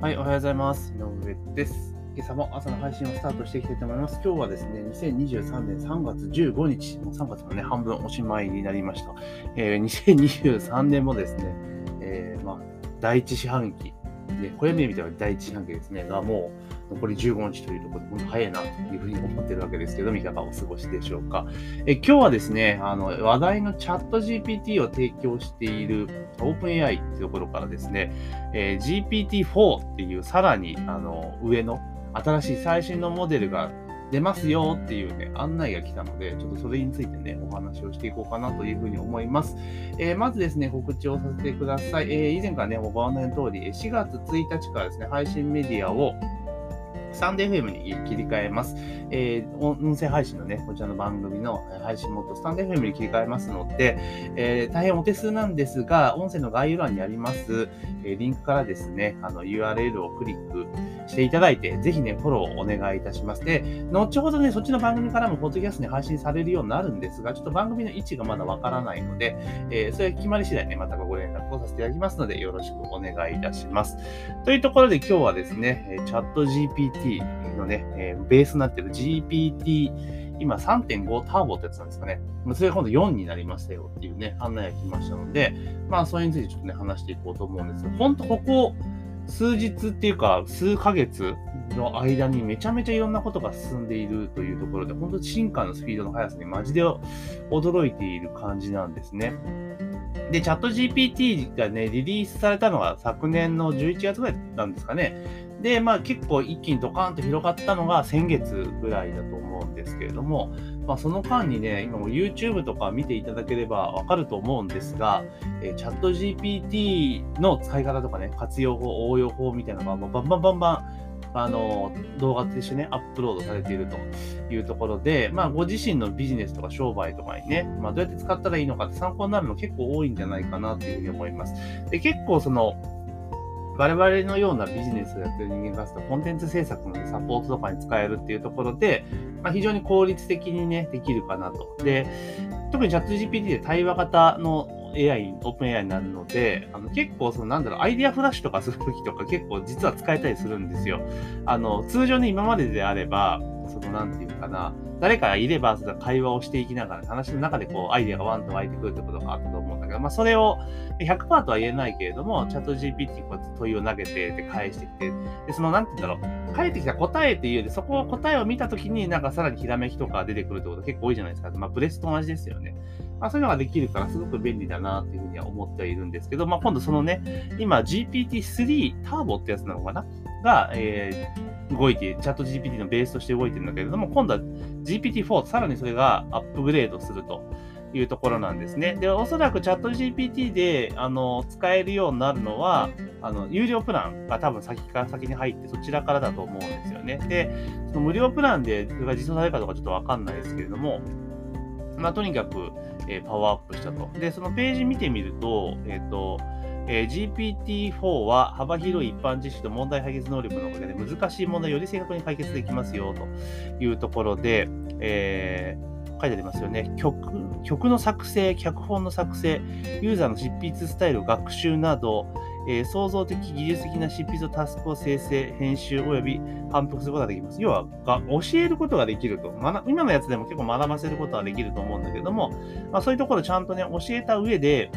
はい、おはようございます。井上です。今朝も朝の配信をスタートしていきたいと思います。今日はですね、2023年3月15日、もう3月もね、半分おしまいになりました。えー2023年もですね、えーまあ、第一四半期、ね、暦みたいな第一四半期ですね、がもう残り15日というところで、本当早いなというふうに思ってるわけですけど、いかがお過ごしでしょうか。え今日はですね、あの話題のチャット GPT を提供している OpenAI というところからですね、えー GPT-4 っていうさらにあの上の新しい最新のモデルが出ますよっていうね、案内が来たので、ちょっとそれについてね、お話をしていこうかなというふうに思います。えーまずですね、告知をさせてください。えー以前からね、ご案内の通り、4月1日からですね、配信メディアをスタンド FM に切り替えます。えー音声配信のね、こちらの番組の配信元、スタンド FM に切り替えますので、えー大変お手数なんですが、音声の概要欄にあります、えリンクからですね、あの URL をクリックしていただいて、ぜひね、フォローをお願いいたします。で、後ほどね、そっちの番組からもポッドキャストに配信されるようになるんですが、ちょっと番組の位置がまだわからないので、えーそれ決まり次第ね、またご連絡をさせていただきますので、よろしくお願いいたします。というところで今日はですね、チャット GPT GPT のね、えーベースになってる GPT、今3.5ターボってやつなんですかね。それが今度4になりましたよっていうね、案内が来ましたので、まあそれについてちょっとね、話していこうと思うんですけど、本当ここ数日っていうか、数ヶ月の間にめちゃめちゃいろんなことが進んでいるというところで、本当進化のスピードの速さにマジで驚いている感じなんですね。で、チャット GPT がね、リリースされたのが昨年の11月ぐらいなんですかね。で、まあ結構一気にドカーンと広がったのが先月ぐらいだと思うんですけれども、まあその間にね、今も YouTube とか見ていただければわかると思うんですが、えーチャット GPT の使い方とかね、活用法、応用法みたいなのがもうバンバンバンバンあの動画としてね、アップロードされているというところで、まあ、ご自身のビジネスとか商売とかにね、まあ、どうやって使ったらいいのかって参考になるの結構多いんじゃないかなというふうに思います。で、結構その、我々のようなビジネスをやってる人間からすると、コンテンツ制作の、サポートとかに使えるっていうところで、まあ、非常に効率的にね、できるかなと。で、特にチャット GPT で対話型の AI、オープン AI になるので、あの結構そのなんだろう、アイデアフラッシュとかするときとか結構実は使えたりするんですよ。あの、通常ね、今までであれば、そのなんていうかな、誰かがいれば、会話をしていきながら、話の中でこう、アイデアがワンと湧いてくるってことがあったと思うんだけど、まあ、それを100%とは言えないけれども、チャット GPT にこうやって問いを投げて、で、返してきて、で、その、なんて言うんだろう、返ってきた答えっていうより、そこを答えを見たときに、なんかさらにひらめきとか出てくるってこと結構多いじゃないですか。まあ、プレスと同じですよね。まあ、そういうのができるから、すごく便利だなっていうふうには思ってはいるんですけど、まあ、今度そのね、今 GPT-3 ターボってやつなのかな？が、えー動いてチャット GPT のベースとして動いてるんだけれども、今度は GPT-4、さらにそれがアップグレードするというところなんですね。で、おそらくチャット GPT であの使えるようになるのは、あの有料プランが多分先から先に入って、そちらからだと思うんですよね。で、その無料プランでそれが実装されるかどうかちょっとわかんないですけれども、まあ、とにかく、えーパワーアップしたと。で、そのページ見てみると、えっ、と、えー GPT-4 は幅広い一般知識と問題解決能力のおかげで難しい問題をより正確に解決できますよというところで、えー書いてありますよね曲。曲の作成、脚本の作成、ユーザーの執筆スタイル、学習など、えー創造的、技術的な執筆のタスクを生成、編集及び反復することができます。要は、が教えることができると。今のやつでも結構学ばせることはできると思うんだけども、まあ、そういうところをちゃんとね、教えた上で、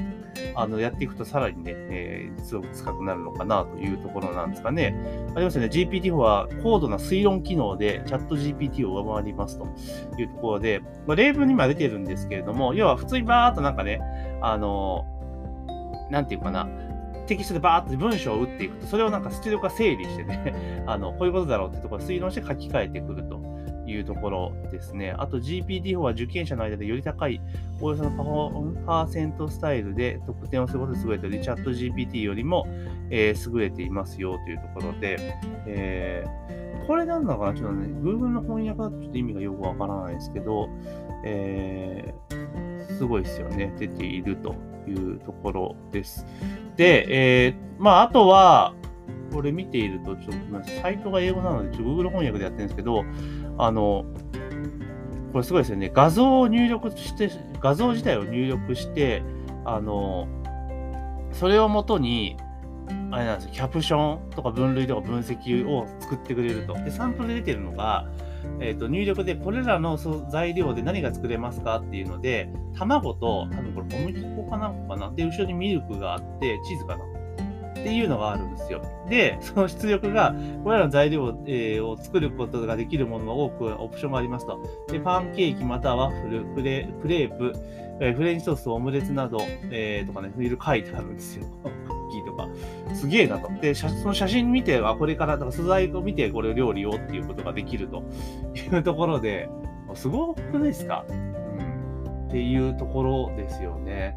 あの、やっていくとさらにね、えー、すごく深くなるのかなというところなんですかね。ありますよね。GPT-4 は高度な推論機能でチャット GPT を上回りますというところで、まあ、例文にも出てるんですけれども、要は普通にバーっとなんかね、あの、なんていうかな、テキストでバーっと文章を打っていくと、それをなんか出力化整理してね、あの、こういうことだろうってところを推論して書き換えてくるというところですね。あと GPT-4 は受験者の間でより高い、およそのパフパーセントスタイルで得点をすることで優れており、チャット GPT よりも、えー優れていますよというところで、えーこれなんだかな？ちょっとね、Google の翻訳だとちょっと意味がよくわからないですけど、えーすごいですよね。出ているというところです。で、えーまあ、あとは、これ見ていると、ちょっとサイトが英語なので、ちょっと Google 翻訳でやってるんですけど、あの、これすごいですよね。画像を入力して、画像自体を入力して、あの、それをもとに、あれなんですよ、キャプションとか分類とか分析を作ってくれると。で、サンプルで出てるのが、えーと、入力でこれらの材料で何が作れますかっていうので、卵と、多分これ小麦粉かなんかかな。で、後ろにミルクがあって、チーズかな。っていうのがあるんですよ。で、その出力が、これらの材料を、えー、を作ることができるものが多くオプションがありますと。で、パンケーキまたはワッフル、クレクレープ、えー、フレンチトース、オムレツなど、えー、とかね、いろいろ書いてあるんですよ。クッキーとか。すげえなと。で、その写真見て、あ、これから、だから素材を見て、これを料理をっていうことができるというところで、すごくないですか、うん、っていうところですよね。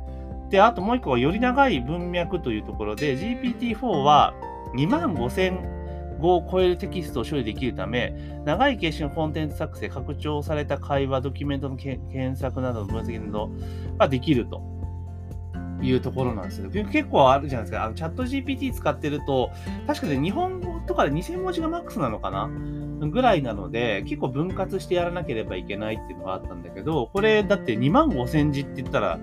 で、あともう一個は、より長い文脈というところで、GPT-4 は2万5000語を超えるテキストを処理できるため、長い形式のコンテンツ作成、拡張された会話、ドキュメントの検索などの分析などができると。いうところなんですけど、結構あるじゃないですか。あのチャット GPT 使ってると、確かに日本語とかで2000文字がマックスなのかな？ぐらいなので、結構分割してやらなければいけないっていうのがあったんだけど、これだって2万5000字って言ったら、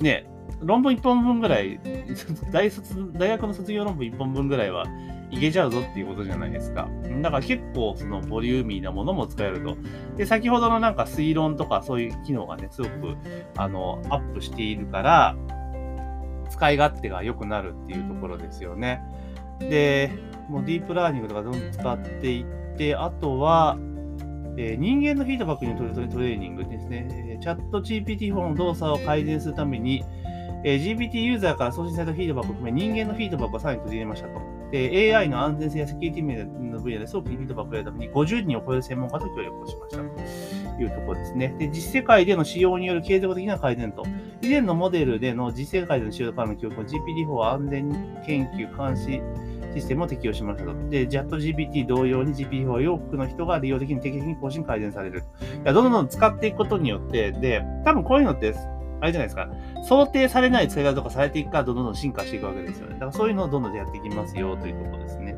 ね、論文1本分ぐらい、大卒大学の卒業論文1本分ぐらいはいけちゃうぞっていうことじゃないですか。だから結構そのボリューミーなものも使えると。で、先ほどのなんか推論とかそういう機能がね、すごくあのアップしているから、使い勝手が良くなるっていうところですよね。で、もうディープラーニングとかどんどん使っていって、あとは、え、人間のフィードバックに取るトレーニングですね。チャット GPT4 の動作を改善するために、えー、GPT ユーザーから送信されたフィードバックを含め人間のフィードバックをさらに取り入れましたと。で、AI の安全性やセキュリティ面の分野で早期にフィードバックをやるために50人を超える専門家と協力をしましたというところですね。で、実世界での使用による継続的な改善と、以前のモデルでの実世界での使用からの教育を GPT-4 は安全研究監視システムを適用しましたと。で、JATGPT 同様に GPT-4 は多くの人が利用できる定期的に更新改善される。いや、どんどん使っていくことによって、で、多分こういうのってあれじゃないですか、想定されない使い方とかされていくから、どんどん進化していくわけですよね。だからそういうのをどんどんやっていきますよというところですね。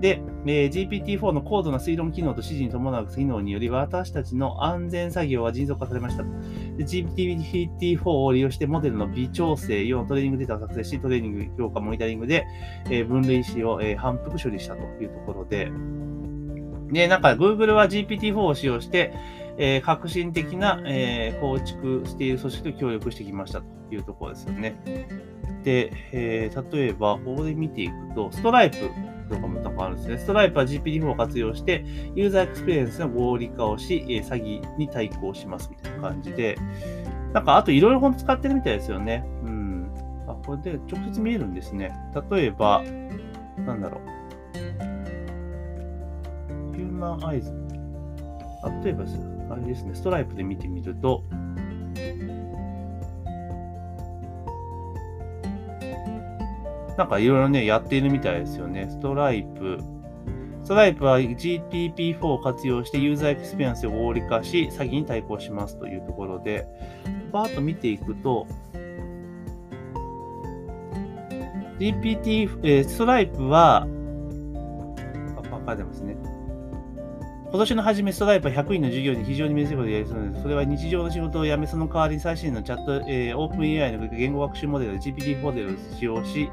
で、えー、GPT-4 の高度な推論機能と指示に伴う機能により、私たちの安全作業は迅速化されました。GPT-4 を利用してモデルの微調整、用のトレーニングデータを作成し、トレーニング、評価、モニタリングで、えー、分類子を、えー、反復処理したというところで、で、なんか Google は GPT-4 を使用して、えー、革新的な、えー、構築している組織と協力してきましたというところですよね。で、えー、例えば、ここで見ていくと、ストライプとかもとかあるんですね。ストライプは GPT-4 を活用して、ユーザーエクスペリエンスの合理化をし、えー、詐欺に対抗しますみたいな感じで、なんか、あといろいろ本使ってるみたいですよね。うん。あ、これで直接見えるんですね。例えば、なんだろう。ヒューマンアイズ。例えばですねあれですね、ストライプで見てみると、なんかいろいろね、やっているみたいですよね。 Stripe。ストライプは GTP4 を活用してユーザーエクスペリエンスを合理化し、詐欺に対抗しますというところで、バーッと見ていくと、GPT、えー、ストライプは、書いてますね。今年の初め、ストライプは100人の従業員に非常に珍しいことをやりそうです。それは日常の仕事を辞め、その代わりに最新のチャット、えー、 OpenAI の言語学習モデル、GPT モデルを使用し、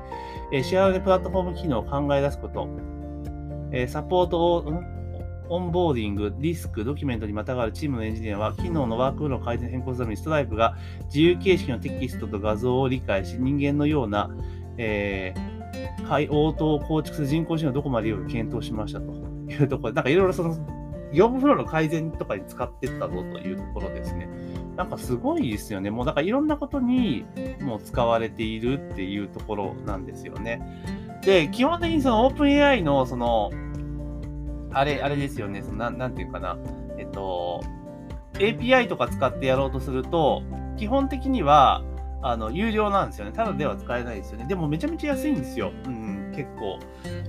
えー、シェアでプラットフォーム機能を考え出すこと、えー、サポートを、オンボーディング、リスク、ドキュメントにまたがるチームのエンジニアは、機能のワークフローを改善変更するために、ストライプが自由形式のテキストと画像を理解し、人間のような、えー、応答を構築する人工知能をどこまでよく検討しましたというところで、なんかいろいろその業務フローの改善とかに使ってったぞというところですね。なんかすごいですよね。もうだからいろんなことにもう使われているっていうところなんですよね。で、基本的にその OpenAI のその、あれ、あれですよね。そのななんていうかな。えっと、API とか使ってやろうとすると、基本的には、あの、有料なんですよね。ただでは使えないですよね。でもめちゃめちゃ安いんですよ。うん、結構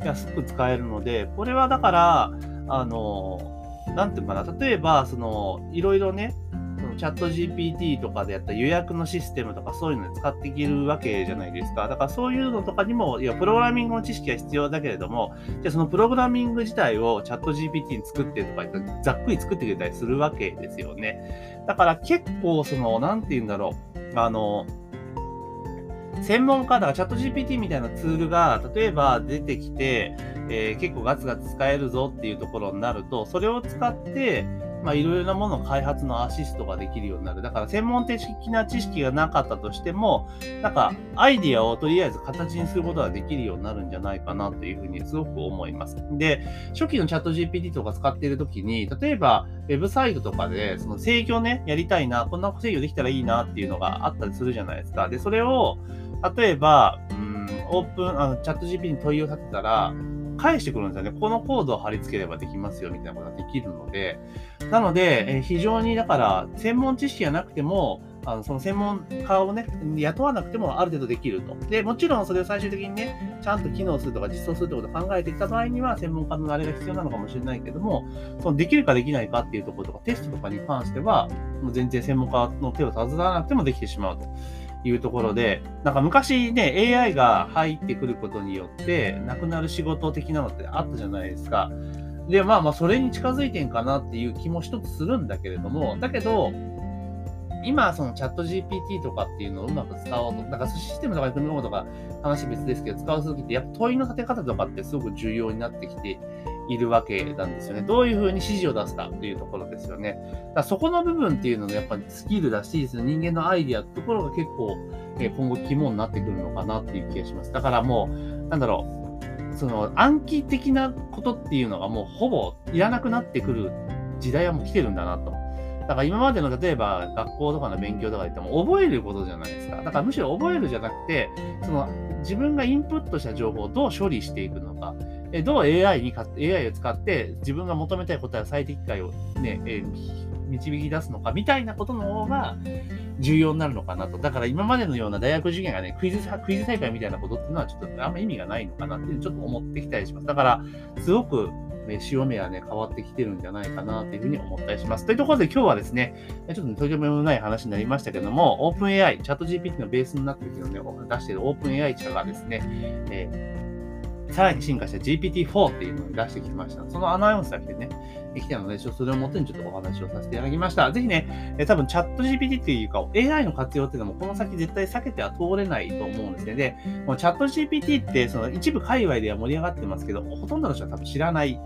安く使えるので、これはだから、あの、なんていうかな、例えば、その、いろいろね、そのチャット GPT とかでやった予約のシステムとかそういうの使っていけるわけじゃないですか。だからそういうのとかにも、いや、プログラミングの知識は必要だけれども、じゃあそのプログラミング自体をチャット GPT に作ってとかざっくり作ってくれたりするわけですよね。だから結構、その、なんて言うんだろう、あの、専門家だからチャット GPT みたいなツールが例えば出てきて、えー、結構ガツガツ使えるぞっていうところになると、それを使って、まあ、いろいろなものの開発のアシストができるようになる。だから専門的な知識がなかったとしても、なんかアイディアをとりあえず形にすることができるようになるんじゃないかなというふうにすごく思います。で、初期のチャット GPT とか使っているときに、例えばウェブサイトとかでその制御ね、やりたいな、こんな制御できたらいいなっていうのがあったりするじゃないですか。で、それを、例えば、うん、オープン、あのチャット GPT に問いを立てたら、返してくるんですよね。このコードを貼り付ければできますよみたいなことができるので、なので、え非常にだから、専門知識がなくても、あのその専門家をね、雇わなくてもある程度できると。で、もちろんそれを最終的にね、ちゃんと機能するとか実装するってことを考えてきた場合には、専門家のあれが必要なのかもしれないけども、そのできるかできないかっていうところとか、テストとかに関しては、もう全然専門家の手を携わらなくてもできてしまうと。いうところで、なんか昔ね、AI が入ってくることによって、なくなる仕事的なのってあったじゃないですか。で、まあまあ、それに近づいてんかなっていう気も一つするんだけれども、だけど、今、そのチャット GPT とかっていうのをうまく使おうと、だからシステムとかで組み込むとか話別ですけど、使うときって、やっぱ問いの立て方とかってすごく重要になってきているわけなんですよね。どういうふうに指示を出すかっていうところですよね。だからそこの部分っていうのがやっぱりスキルだし、その人間のアイディアってところが結構、え今後肝になってくるのかなっていう気がします。だからもう、なんだろう、その暗記的なことっていうのがもうほぼいらなくなってくる時代はもう来てるんだなと。だから今までの例えば学校とかの勉強とかで言っても覚えることじゃないですか。だからむしろ覚えるじゃなくて、その自分がインプットした情報をどう処理していくのか。えどう AI にか AI を使って自分が求めたい答えを最適解をね、え導き出すのかみたいなことの方が重要になるのかなと。だから今までのような大学受験がね、クイズ、クイズ大会みたいなことっていうのはちょっとあんま意味がないのかなってちょっと思ってきたりします。だから、すごく潮目はね、変わってきてるんじゃないかなというふうに思ったりします。というところで今日はですね、ちょっと、ね、とてもない話になりましたけども、オープン AI、チャット GPT のベースになっているのね、出しているオープン AI 社がですね、えーさらに進化した GPT-4 っていうのを出してきました。そのアナウンスが来てね、来たので、それをもとにちょっとお話をさせていただきました。ぜひね、え多分チャット GPT っていうか AI の活用っていうのもこの先絶対避けては通れないと思うんですね。で、もうチャット GPT ってその一部界隈では盛り上がってますけど、ほとんどの人は多分知らない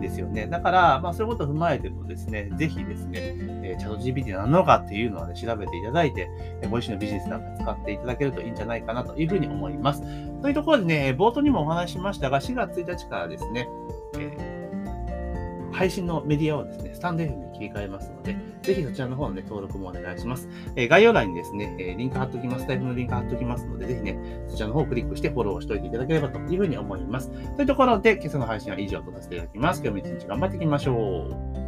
ですよね。だから、まあそういうことを踏まえてもですね、ぜひですね、えー、チャット GPT 何なのかっていうのはね、調べていただいて、ご自身のビジネスなんか使っていただけるといいんじゃないかなというふうに思います。というところでね、冒頭にもお話しましたましたが、4月1日からですね、えー、配信のメディアをですね、スタンド F に切り替えますので、ぜひそちらの方の、ね、登録もお願いします。えー、概要欄にですね、えー、リンク貼っておきます。タイプのリンク貼っておきますので、ぜひね、そちらの方をクリックしてフォローしておいていただければというふうに思います。というところで、今朝の配信は以上とさせていただきます。今日も一日頑張っていきましょう。